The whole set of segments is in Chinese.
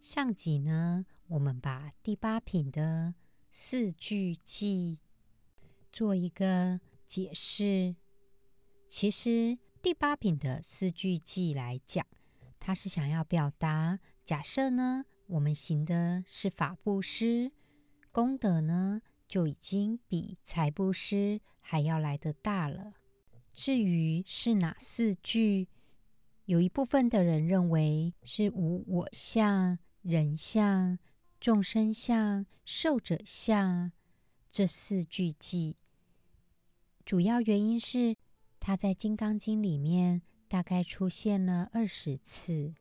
上集呢，我们把第八品的四句偈做一个解释。其实第八品的四句偈来讲，它是想要表达：假设呢，我们行的是法布施，功德呢就已经比财布施还要来得大了。至于是哪四句，有一部分的人认为是无我相。人相、众生相、寿者相，这四句偈，主要原因是它在《金刚经》里面大概出现了二十次。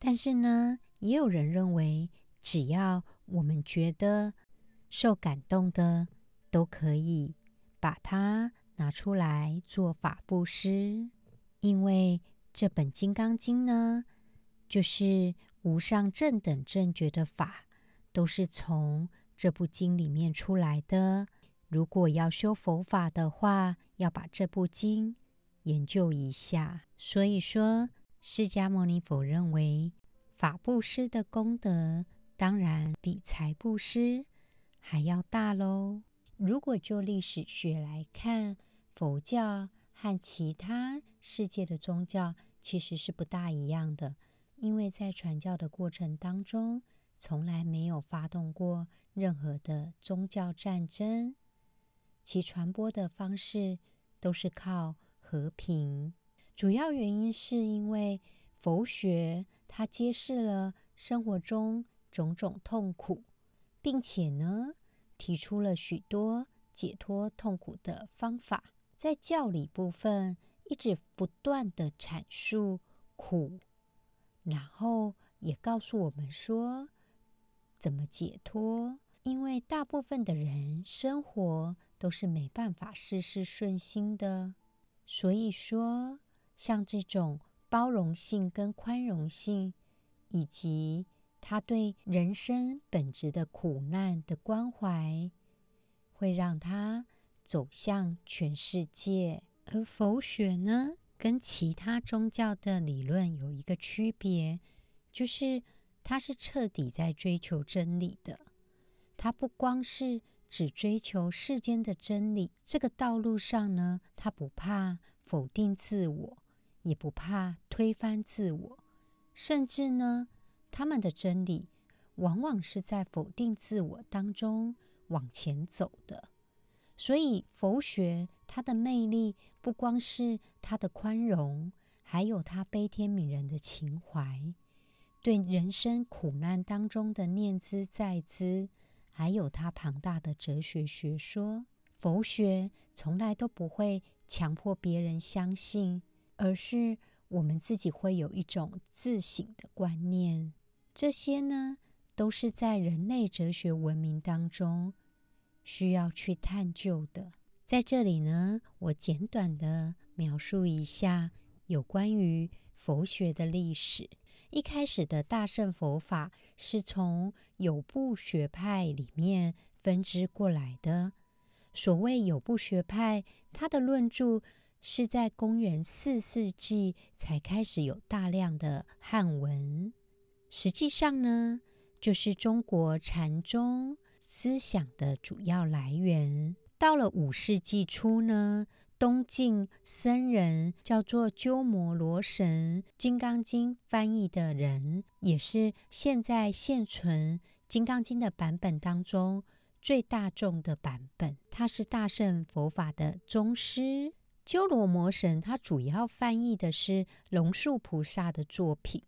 但是呢，也有人认为，只要我们觉得受感动的，都可以把它拿出来做法布施，因为这本《金刚经》呢，就是。无上正等正觉的法，都是从这部经里面出来的。如果要修佛法的话，要把这部经研究一下。所以说，释迦牟尼佛认为法布施的功德，当然比财布施还要大喽。如果就历史学来看，佛教和其他世界的宗教其实是不大一样的。因为在传教的过程当中，从来没有发动过任何的宗教战争，其传播的方式都是靠和平。主要原因是因为佛学它揭示了生活中种种痛苦，并且呢，提出了许多解脱痛苦的方法。在教理部分，一直不断地阐述苦。然后也告诉我们说，怎么解脱？因为大部分的人生活都是没办法事事顺心的，所以说，像这种包容性跟宽容性，以及他对人生本质的苦难的关怀，会让他走向全世界。而佛学呢，跟其他宗教的理论有一个区别，就是它是彻底在追求真理的。它不光是只追求世间的真理，这个道路上呢，它不怕否定自我，也不怕推翻自我，甚至呢，他们的真理往往是在否定自我当中往前走的。所以佛学。他的魅力不光是他的宽容，还有他悲天悯人的情怀，对人生苦难当中的念兹在兹，还有他庞大的哲学学说。佛学从来都不会强迫别人相信，而是我们自己会有一种自省的观念。这些呢，都是在人类哲学文明当中需要去探究的。在这里呢，我简短的描述一下有关于佛学的历史。一开始的大乘佛法是从有部学派里面分支过来的。所谓有部学派，它的论著是在公元四世纪才开始有大量的汉文。实际上呢，就是中国禅宗思想的主要来源。到了五世纪初呢，东晋僧人叫做鸠摩罗什，《金刚经》翻译的人，也是现在现存《金刚经》的版本当中最大众的版本。他是大圣佛法的宗师。鸠摩罗什他主要翻译的是龙树菩萨的作品。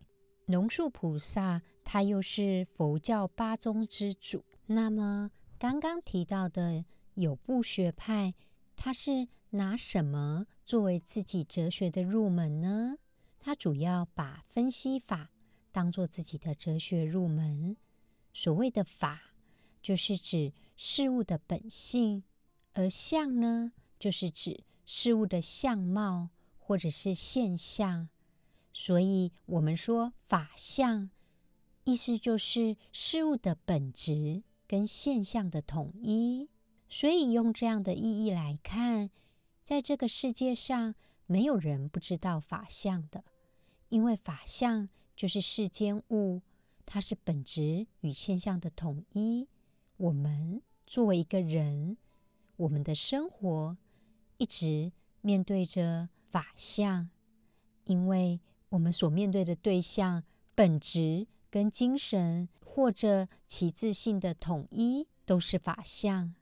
龙树菩萨他又是佛教八宗之主。那么刚刚提到的。有部学派，他是拿什么作为自己哲学的入门呢？他主要把分析法当做自己的哲学入门。所谓的法，就是指事物的本性，而相呢，就是指事物的相貌或者是现象。所以，我们说法相，意思就是事物的本质跟现象的统一。所以，用这样的意义来看，在这个世界上，没有人不知道法相的，因为法相就是世间物，它是本质与现象的统一。我们作为一个人，我们的生活一直面对着法相，因为我们所面对的对象本质跟精神或者其自性的统一都是法相。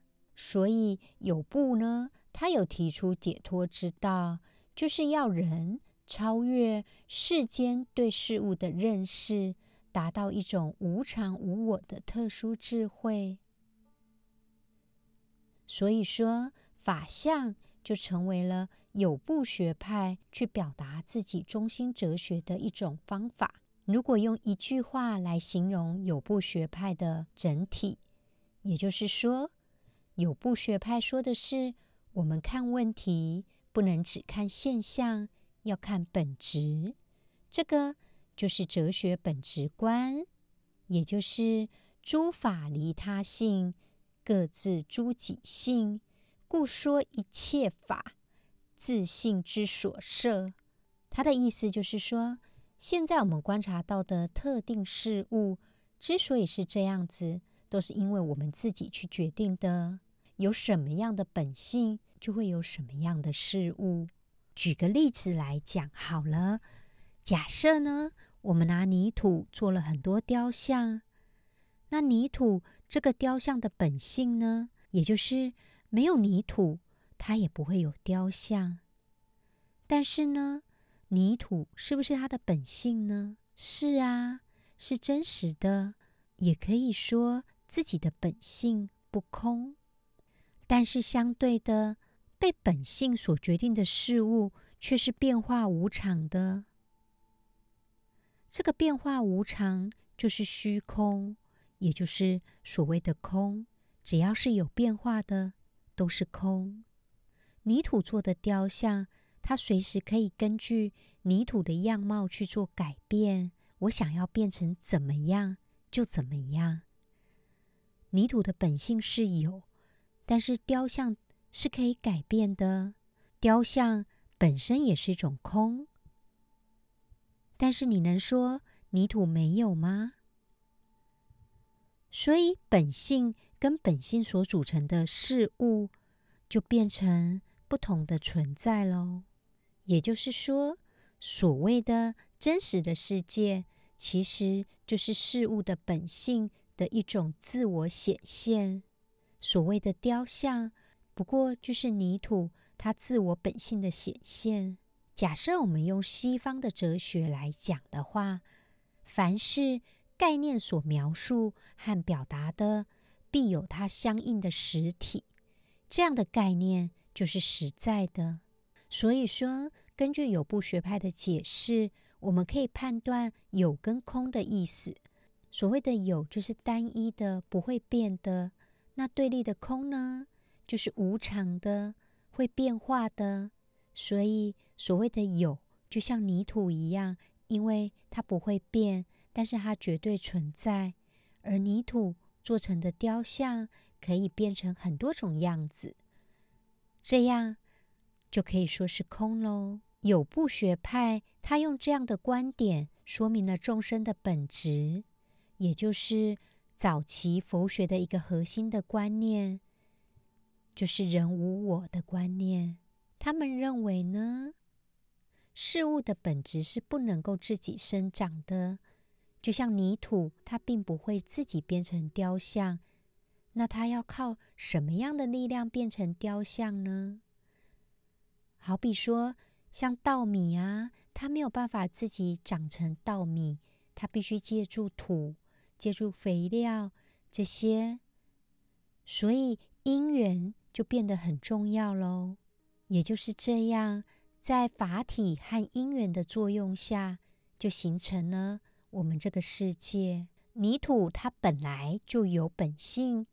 所以有部呢，他有提出解脱之道，就是要人超越世间对事物的认识，达到一种无常无我的特殊智慧。所以说，法相就成为了有部学派去表达自己中心哲学的一种方法。如果用一句话来形容有部学派的整体，也就是说，有部学派说的是，我们看问题不能只看现象，要看本质。这个就是哲学本质观，也就是诸法离他性，各自诸己性，故说一切法自性之所设。他的意思就是说，现在我们观察到的特定事物，之所以是这样子。都是因为我们自己去决定的，有什么样的本性，就会有什么样的事物。举个例子来讲好了，假设呢，我们拿泥土做了很多雕像，那泥土这个雕像的本性呢，也就是没有泥土，它也不会有雕像。但是呢，泥土是不是它的本性呢？是啊，是真实的，也可以说。自己的本性不空，但是相对的，被本性所决定的事物却是变化无常的。这个变化无常就是虚空，也就是所谓的空。只要是有变化的，都是空。泥土做的雕像，它随时可以根据泥土的样貌去做改变。我想要变成怎么样，就怎么样。泥土的本性是有，但是雕像是可以改变的。雕像本身也是一种空，但是你能说泥土没有吗？所以本性跟本性所组成的事物，就变成不同的存在喽。也就是说，所谓的真实的世界，其实就是事物的本性的一种自我显现，所谓的雕像，不过就是泥土它自我本性的显现。假设我们用西方的哲学来讲的话，凡是概念所描述和表达的，必有它相应的实体，这样的概念就是实在的。所以说，根据有部学派的解释，我们可以判断有跟空的意思。所谓的有就是单一的，不会变的；那对立的空呢，就是无常的，会变化的。所以所谓的有，就像泥土一样，因为它不会变，但是它绝对存在。而泥土做成的雕像，可以变成很多种样子，这样就可以说是空喽。有部学派，他用这样的观点说明了众生的本质。也就是早期佛学的一个核心的观念，就是人无我的观念。他们认为呢，事物的本质是不能够自己生长的，就像泥土，它并不会自己变成雕像。那它要靠什么样的力量变成雕像呢？好比说，像稻米啊，它没有办法自己长成稻米，它必须借助土。借助肥料这些，所以因缘就变得很重要喽。也就是这样，在法体和因缘的作用下，就形成了我们这个世界，泥土它本来就有本性，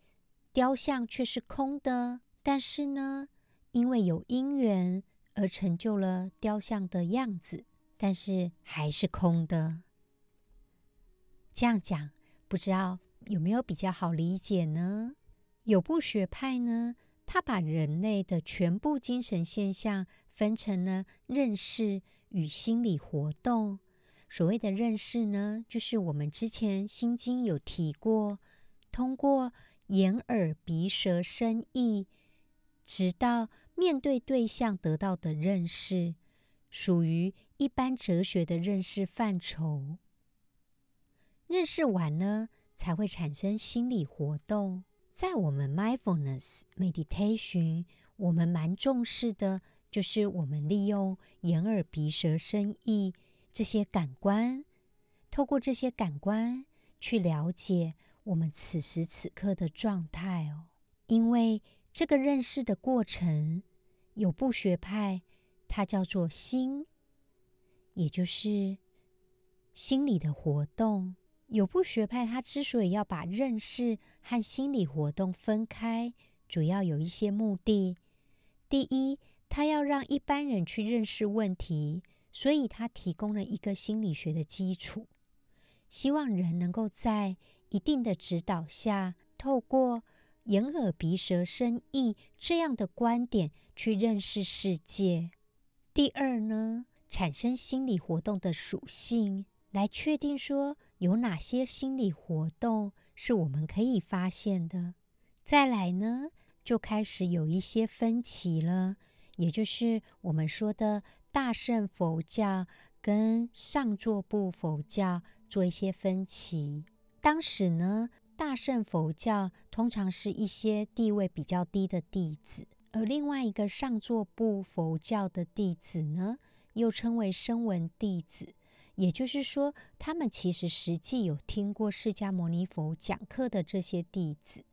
雕像却是空的。但是呢，因为有因缘而成就了雕像的样子，但是还是空的。这样讲，不知道有没有比较好理解呢？有部学派呢，他把人类的全部精神现象分成了认识与心理活动。所谓的认识呢，就是我们之前《心经》有提过，通过眼、耳、鼻、舌、身、意，直到面对对象得到的认识，属于一般哲学的认识范畴。认识完了，才会产生心理活动。在我们 mindfulness meditation，我们蛮重视的，就是我们利用眼、耳、鼻、舌、身、意这些感官，透过这些感官去了解我们此时此刻的状态哦。因为这个认识的过程，有部学派它叫做心，也就是心理的活动。有部学派，他之所以要把认识和心理活动分开，主要有一些目的。第一，他要让一般人去认识问题，所以他提供了一个心理学的基础，希望人能够在一定的指导下，透过眼、耳、鼻、舌、身、意这样的观点去认识世界。第二呢，产生心理活动的属性，来确定说，有哪些心理活动是我们可以发现的？再来呢，就开始有一些分歧了，也就是我们说的大乘佛教跟上座部佛教做一些分歧。当时呢，大乘佛教通常是一些地位比较低的弟子，而另外一个上座部佛教的弟子呢，又称为声闻弟子。也就是说，他们其实实际有听过释迦牟尼佛讲课的这些弟子，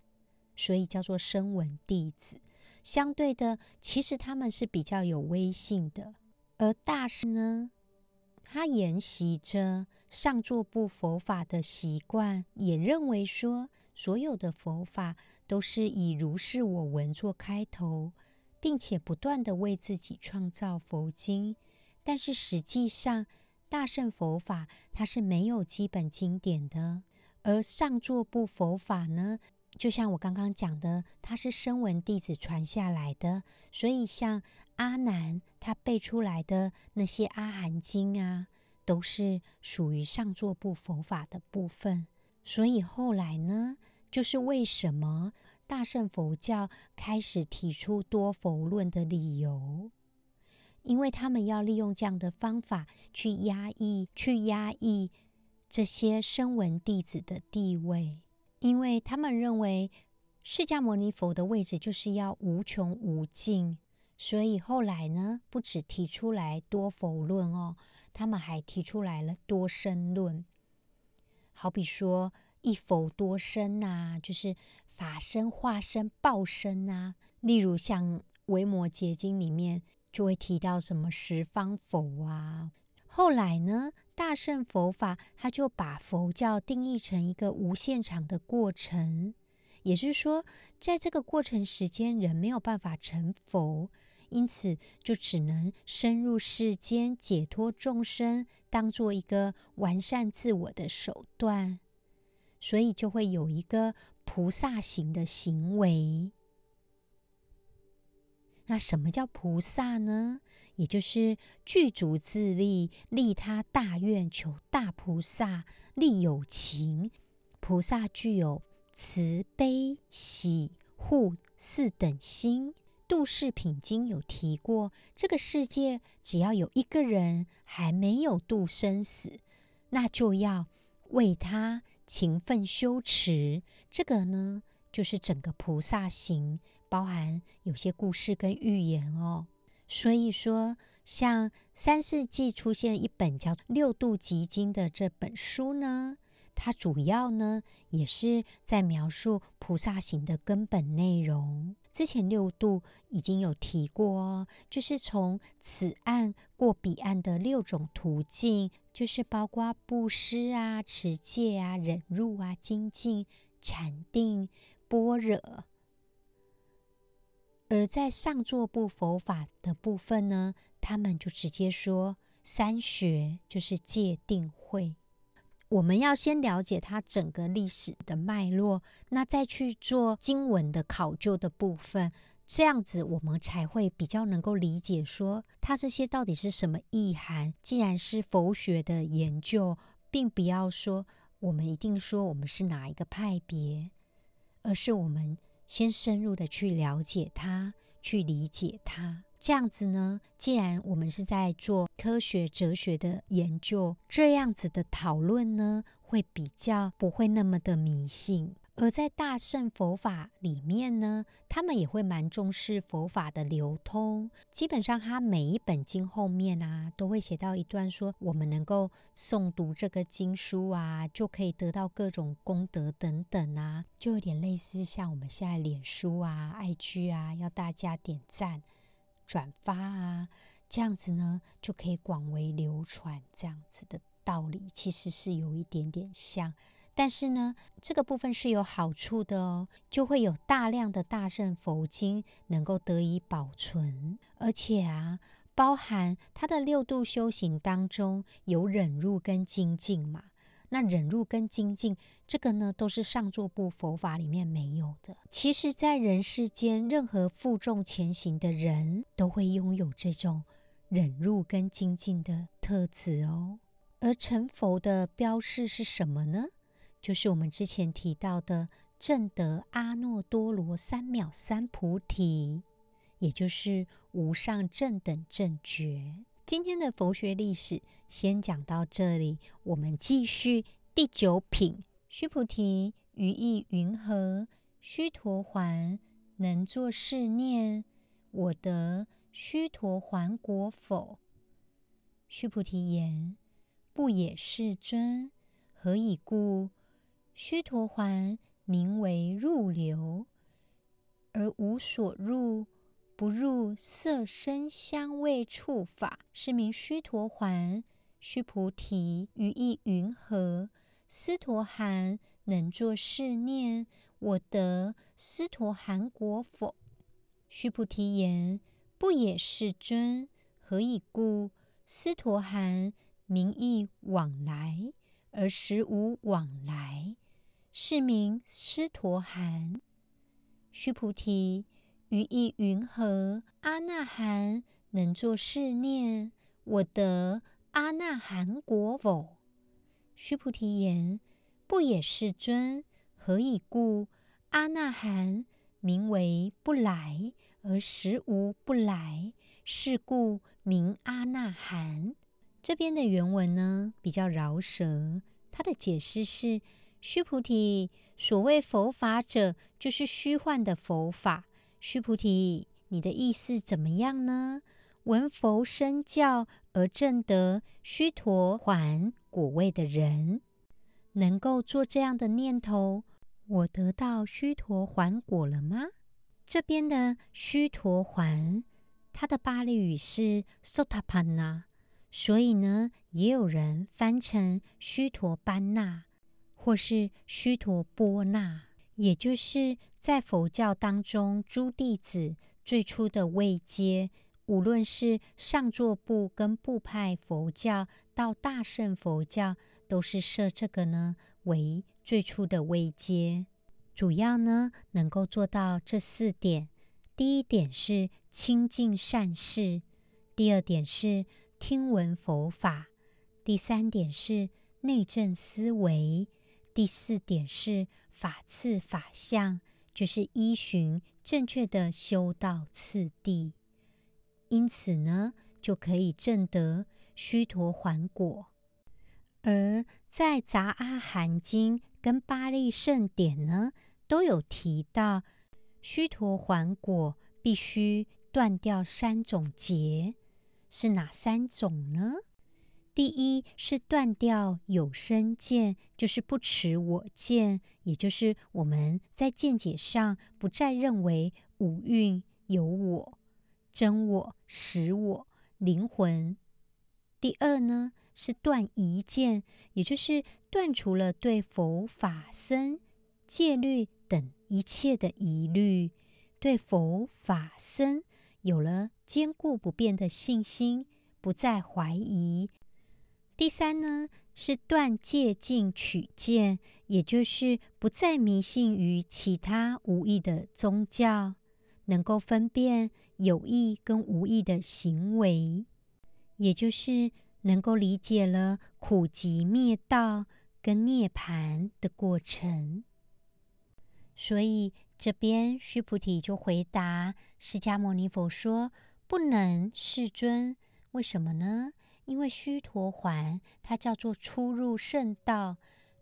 所以叫做声闻弟子。相对的，其实他们是比较有威信的。而大师呢，他沿袭着上座部佛法的习惯，也认为说，所有的佛法都是以如是我闻做开头，并且不断地为自己创造佛经，但是实际上，大乘佛法它是没有基本经典的，而上座部佛法呢，就像我刚刚讲的，它是声闻弟子传下来的，所以像阿难他背出来的那些阿含经啊，都是属于上座部佛法的部分。所以后来呢，就是为什么大乘佛教开始提出多佛论的理由。因为他们要利用这样的方法去压抑、去压抑这些声闻弟子的地位，因为他们认为释迦牟尼佛的位置就是要无穷无尽，所以后来呢，不只提出来多否论哦，他们还提出来了多生论。好比说一否多生呐，就是法身、化身、报身呐。例如像《维摩诘经》里面。就会提到什么十方佛啊。后来呢，大乘佛法他就把佛教定义成一个无限长的过程，也就是说，在这个过程时间，人没有办法成佛，因此就只能深入世间解脱众生，当做一个完善自我的手段，所以就会有一个菩萨行的行为。那什么叫菩萨呢？也就是具足自利，利他大愿，求大菩萨，利有情。菩萨具有慈悲喜护四等心。度世品经有提过，这个世界只要有一个人还没有度生死，那就要为他勤奋修持。这个呢，就是整个菩萨行。包含有些故事跟寓言哦，所以说，像三世纪出现一本叫《六度集经》的这本书呢，它主要呢也是在描述菩萨行的根本内容。之前六度已经有提过哦，就是从此岸过彼岸的六种途径，就是包括布施啊、持戒啊、忍辱啊、精进、禅定、般若。而在上座部佛法的部分呢，他们就直接说三学就是戒定慧。我们要先了解它整个历史的脉络，那再去做经文的考究的部分，这样子我们才会比较能够理解说它这些到底是什么意涵。既然是佛学的研究，并不要说我们一定说我们是哪一个派别，而是我们先深入的去了解它，去理解它。这样子呢，既然我们是在做科学哲学的研究，这样子的讨论呢，会比较不会那么的迷信。而在大乘佛法里面呢，他们也会蛮重视佛法的流通。基本上，他每一本经后面啊，都会写到一段说，我们能够诵读这个经书啊，就可以得到各种功德等等啊，就有点类似像我们现在脸书啊、IG 啊，要大家点赞。转发啊，这样子呢，就可以广为流传。这样子的道理其实是有一点点像，但是呢，这个部分是有好处的哦，就会有大量的大圣佛经能够得以保存，而且啊，包含他的六度修行当中有忍辱跟精进嘛。那忍辱跟精进，这个呢，都是上座部佛法里面没有的。其实，在人世间，任何负重前行的人都会拥有这种忍辱跟精进的特质哦。而成佛的标示是什么呢？就是我们之前提到的证得阿耨多罗三藐三菩提，也就是无上正等正觉。今天的佛学历史先讲到这里，我们继续第九品。须菩提，于意云何？须陀洹能作是念：我得须陀洹果否？须菩提言：不也，世尊。何以故？须陀洹名为入流，而无所入。不入色声香味触法，是名须陀洹。须菩提，于意云何？斯陀含能作是念：我得斯陀含果否？须菩提言：不也，世尊。何以故？斯陀含名义往来，而实无往来，是名斯陀含。须菩提。于意云何？阿那含能作是念：我得阿那含果否？须菩提言：不也，世尊。何以故？阿那含名为不来，而实无不来，是故名阿那含。这边的原文呢，比较饶舌，它的解释是：须菩提，所谓佛法者，就是虚幻的佛法。须菩提，你的意思怎么样呢？闻佛身教而证得须陀洹果位的人，能够做这样的念头：我得到须陀洹果了吗？这边的须陀洹，它的巴利语是 Sotapanna，所以呢，也有人翻成须陀班纳，或是须陀波那，也就是。在佛教当中，诸弟子最初的位阶，无论是上座部跟部派佛教，到大乘佛教，都是设这个呢为最初的位阶。主要呢能够做到这四点：第一点是亲近善事；第二点是听闻佛法；第三点是内证思维；第四点是法次法相。就是依循正确的修道次第，因此呢，就可以证得须陀洹果。而在《杂阿含经》跟《巴利圣典》呢，都有提到须陀洹果必须断掉三种结，是哪三种呢？第一是断掉有生见，就是不持我见，也就是我们在见解上不再认为五蕴有我、真我、实我、灵魂。第二呢是断疑见，也就是断除了对佛法僧、戒律等一切的疑虑，对佛法僧有了坚固不变的信心，不再怀疑。第三呢是断戒禁取见，也就是不再迷信于其他无义的宗教，能够分辨有意跟无意的行为，也就是能够理解了苦集灭道跟涅槃的过程。所以这边须菩提就回答释迦牟尼佛说：“不能，世尊，为什么呢？”因为须陀洹它叫做出入圣道，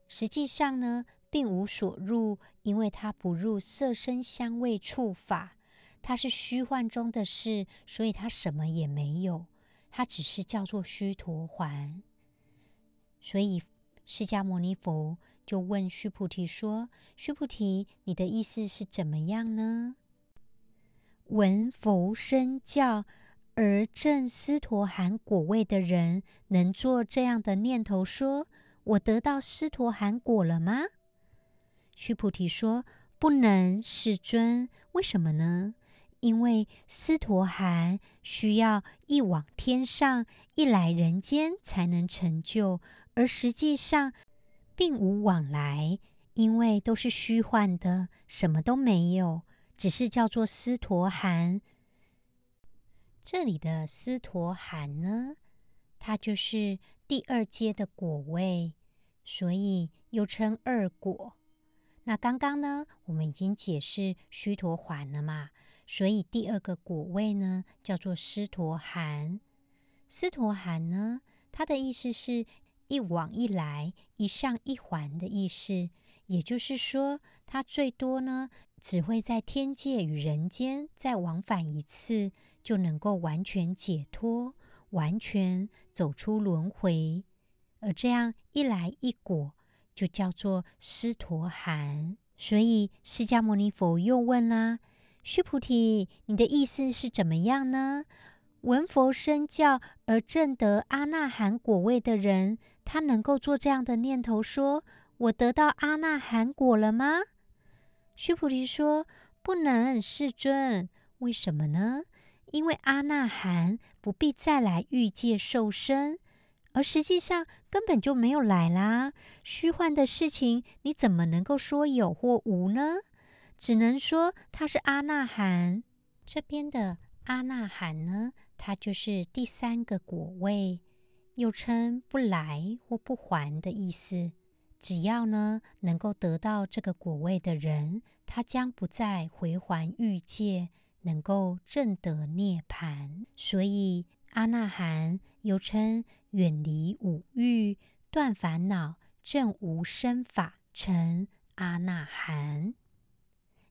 实际上呢，并无所入，因为它不入色声香味触法，它是虚幻中的事，所以它什么也没有，它只是叫做须陀洹。所以释迦牟尼佛就问须菩提说：“须菩提，你的意思是怎么样呢？”闻佛身教。而证斯陀含果位的人，能做这样的念头说：“我得到斯陀含果了吗？”须菩提说：“不能，世尊。为什么呢？因为斯陀含需要一往天上，一来人间才能成就，而实际上并无往来，因为都是虚幻的，什么都没有，只是叫做斯陀含。”这里的斯陀含呢，它就是第二阶的果位，所以又称二果。那刚刚呢，我们已经解释须陀洹了嘛，所以第二个果位呢，叫做斯陀含。斯陀含呢，它的意思是一往一来、一上一还的意思，也就是说，它最多呢，只会在天界与人间再往返一次。就能够完全解脱，完全走出轮回，而这样一来一果，就叫做斯陀含。所以释迦牟尼佛又问啦：“须菩提，你的意思是怎么样呢？闻佛身教而证得阿那含果位的人，他能够做这样的念头说：‘我得到阿那含果了吗？’”须菩提说：“不能，世尊。为什么呢？”因为阿那含不必再来欲界受生，而实际上根本就没有来啦。虚幻的事情，你怎么能够说有或无呢？只能说他是阿那含。这边的阿那含呢，它就是第三个果位，又称不来或不还的意思。只要呢能够得到这个果位的人，他将不再回还欲界。能够证得涅槃，所以阿那含又称远离五欲、断烦恼、证无生法，成阿那含，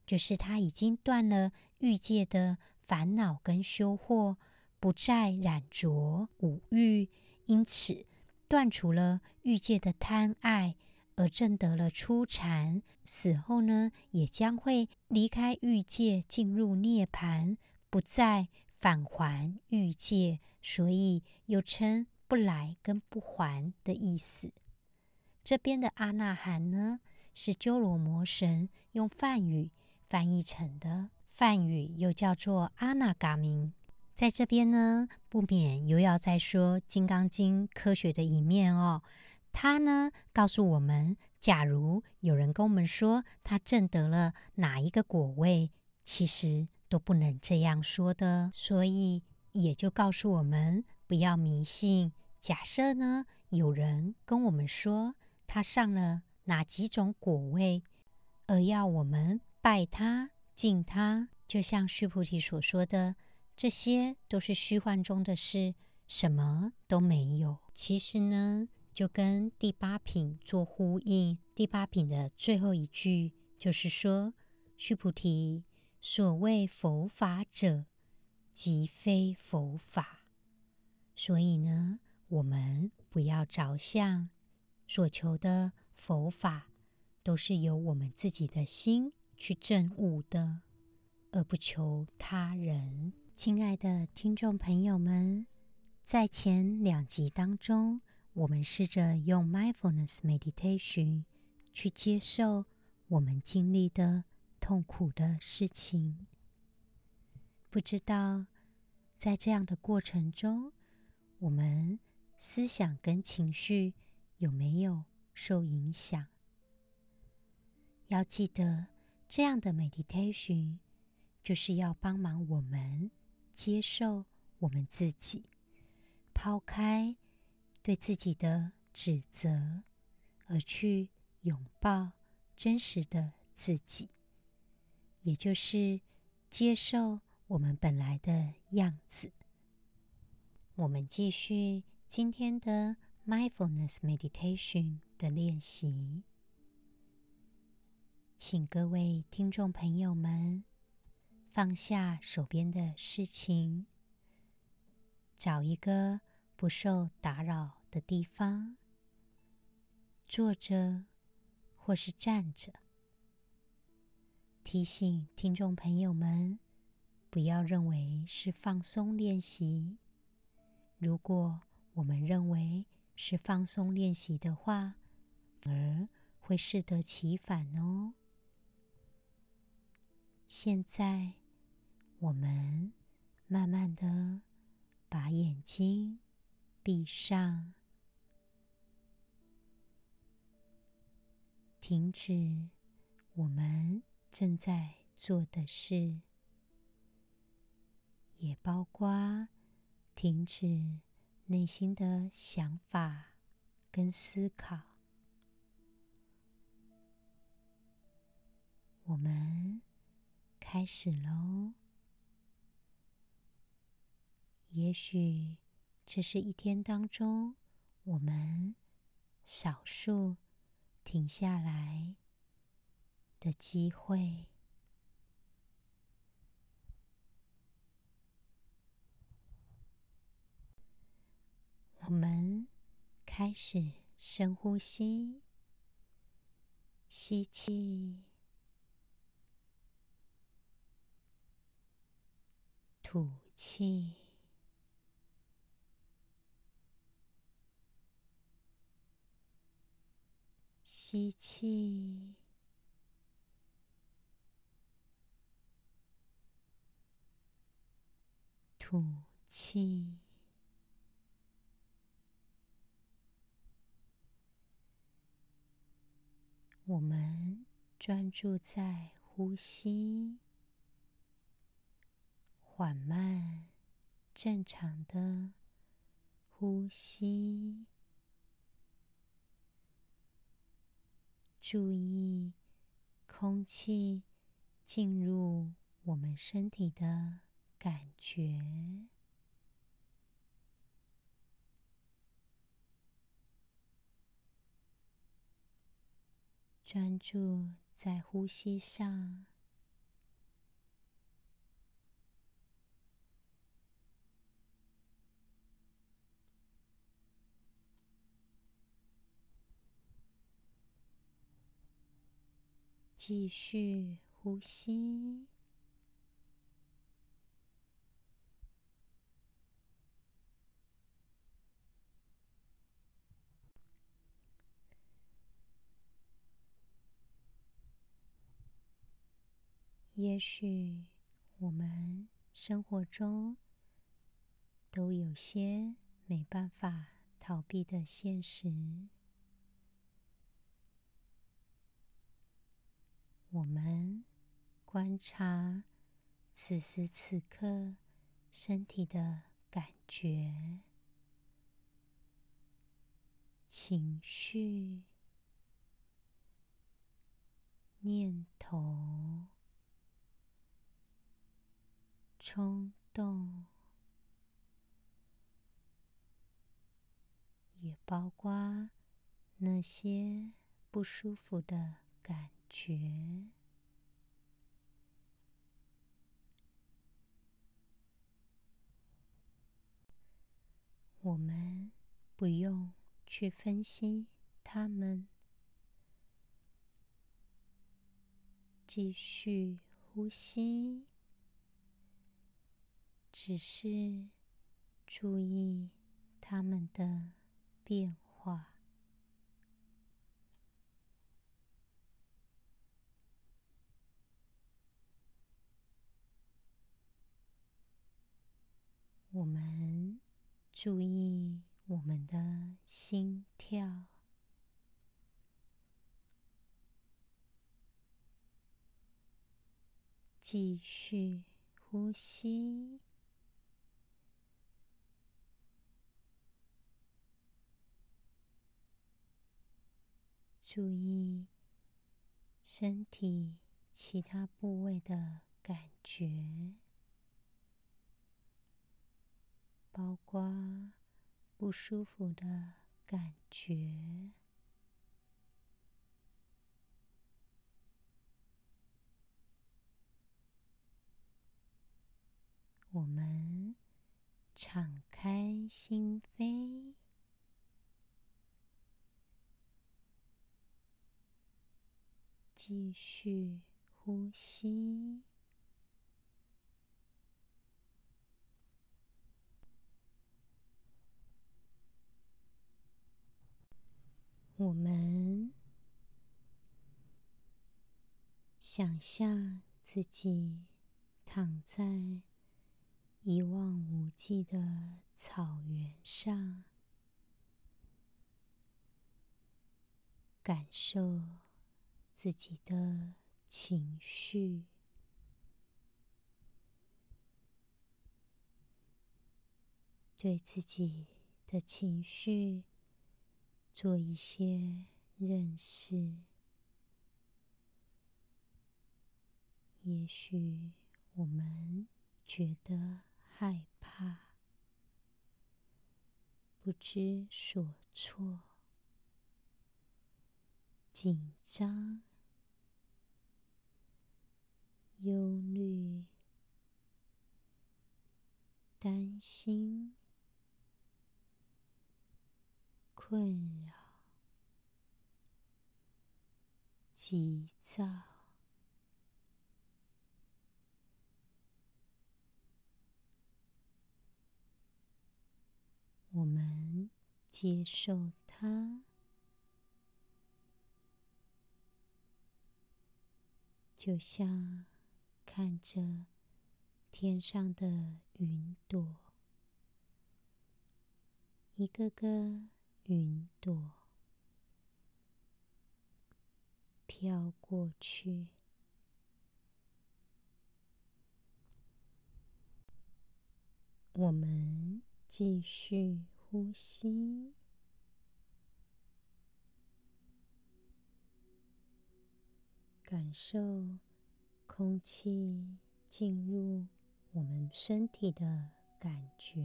就是他已经断了欲界的烦恼跟修惑，不再染着五欲，因此断除了欲界的贪爱。而证得了初禅，死后呢，也将会离开欲界，进入涅槃，不再返还欲界，所以又称不来跟不还的意思。这边的阿那含呢，是鸠罗摩神用梵语翻译成的，梵语又叫做阿那嘎明。在这边呢，不免又要再说《金刚经》科学的一面哦。他呢，告诉我们，假如有人跟我们说他证得了哪一个果位，其实都不能这样说的。所以也就告诉我们不要迷信。假设呢，有人跟我们说他上了哪几种果位，而要我们拜他、敬他，就像须菩提所说的，这些都是虚幻中的事，什么都没有。其实呢。就跟第八品做呼应。第八品的最后一句就是说：“须菩提，所谓佛法者，即非佛法。”所以呢，我们不要着相，所求的佛法都是由我们自己的心去证悟的，而不求他人。亲爱的听众朋友们，在前两集当中，我们试着用 mindfulness meditation 去接受我们经历的痛苦的事情。不知道在这样的过程中，我们思想跟情绪有没有受影响？要记得，这样的 meditation 就是要帮忙我们接受我们自己，抛开对自己的指责，而去拥抱真实的自己，也就是接受我们本来的样子。我们继续今天的 Mindfulness Meditation 的练习，请各位听众朋友们放下手边的事情，找一个不受打扰的地方，坐着或是站着。提醒听众朋友们，不要认为是放松练习。如果我们认为是放松练习的话，反而会适得其反哦。现在，我们慢慢的把眼睛闭上，停止我们正在做的事，也包括。停止内心的想法跟思考。我们开始喽。也许这是一天当中我们少数停下来的机会。我们开始深呼吸，吸气，吐气，吸气，吐气。我们专注在呼吸，缓慢、正常的呼吸，注意空气进入我们身体的感觉。专注在呼吸上，继续呼吸。也许我们生活中都有些没办法逃避的现实，我们观察此时此刻身体的感觉、情绪、念头。冲动，也包括那些不舒服的感觉。我们不用去分析它们，继续呼吸，只是注意它们的变化。我们注意我们的心跳，继续呼吸，注意身体其他部位的感觉。包括不舒服的感觉，我们敞开心扉，继续呼吸。我们想象自己躺在一望无际的草原上，感受自己的情绪，对自己的情绪。做一些认识，也许我们觉得害怕、不知所措、紧张、忧虑、担心。困扰、急躁，我们接受它，就像看着天上的云朵，一个个。云朵飘过去，我们继续呼吸，感受空气进入我们身体的感觉。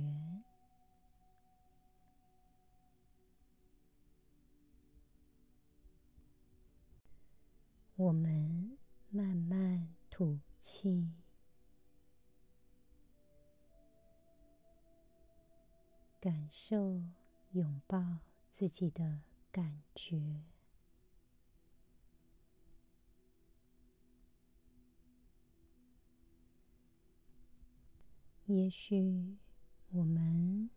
我们慢慢吐气，感受拥抱自己的感觉。也许我们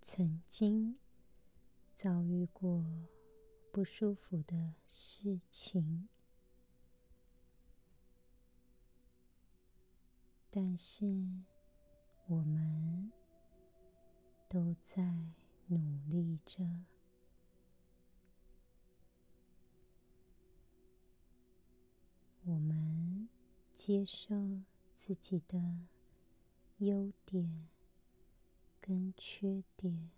曾经遭遇过不舒服的事情。但是，我们都在努力着。我们接受自己的优点跟缺点，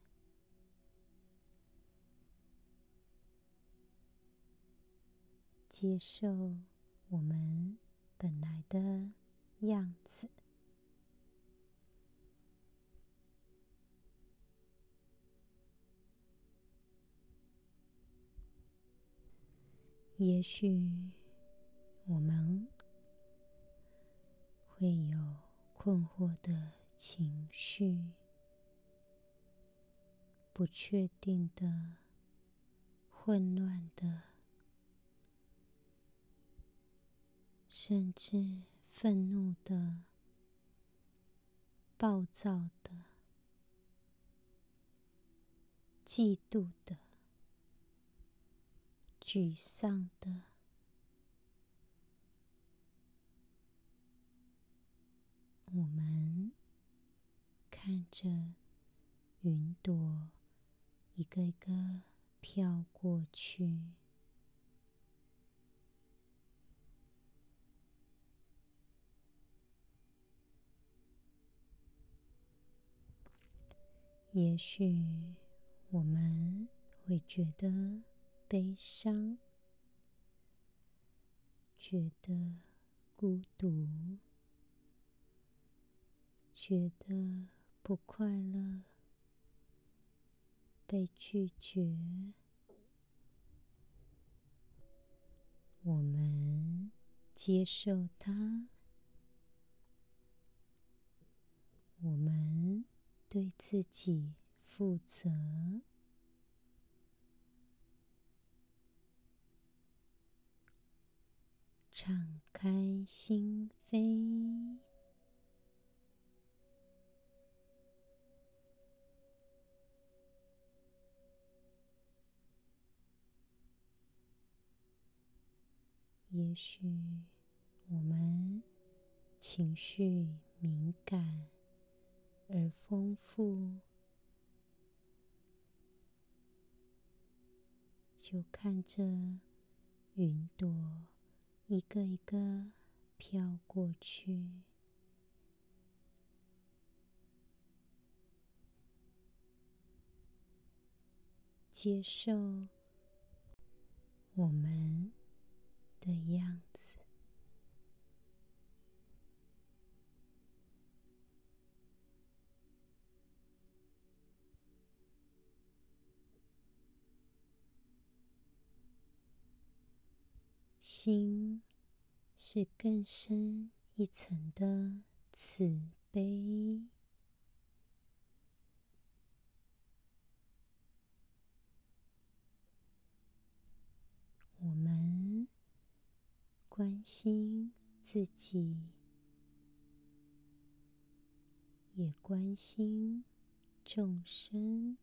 接受我们本来的样子，也许我们会有困惑的情绪，不确定的混乱的，甚至愤怒的、暴躁的、嫉妒的、沮丧的。我们看着云朵一个一个飘过去，也许我们会觉得悲伤，觉得孤独。觉得不快乐，被拒绝，我们接受它，我们对自己负责，敞开心扉。也许我们情绪敏感而丰富，就看着云朵一个一个飘过去，接受我们的样子，心是更深一层的慈悲。我们。关心自己，也关心众生。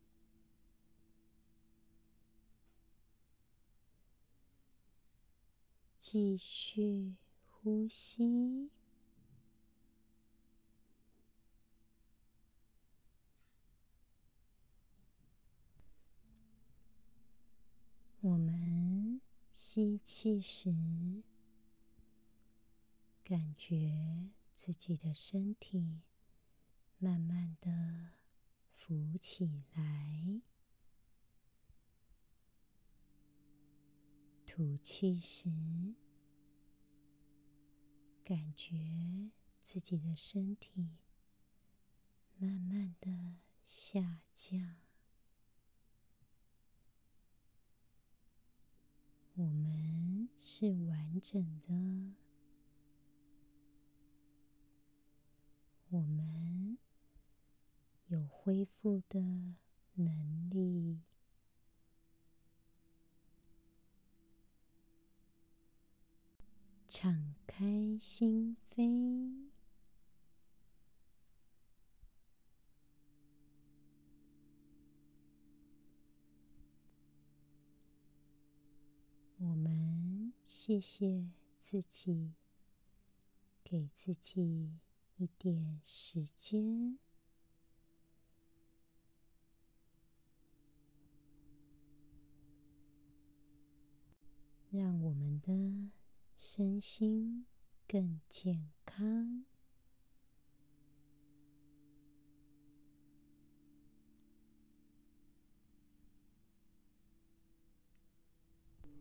继续呼吸，我们吸气时。感觉自己的身体慢慢的浮起来，吐气时，感觉自己的身体慢慢的下降。我们是完整的。我们有恢复的能力，敞开心扉，我们谢谢自己，给自己。一点时间，让我们的身心更健康。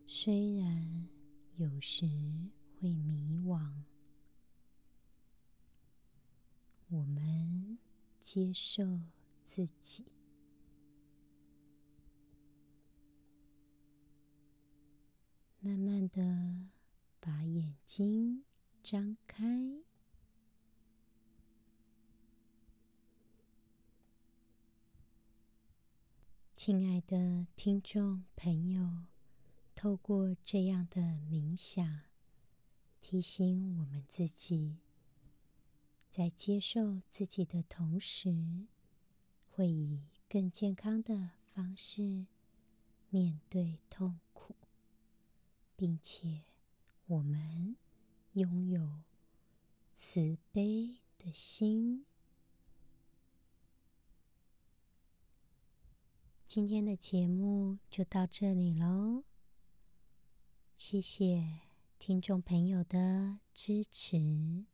虽然有时会迷惘。我们接受自己，慢慢的把眼睛张开。亲爱的听众朋友，透过这样的冥想，提醒我们自己，在接受自己的同时，会以更健康的方式面对痛苦，并且我们拥有慈悲的心。今天的节目就到这里喽，谢谢听众朋友的支持，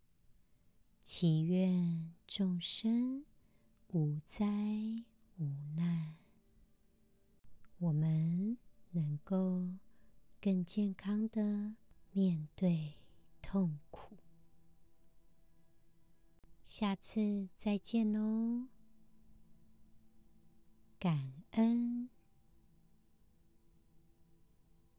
祈愿众生无灾无难，我们能够更健康的面对痛苦。下次再见喽。感恩。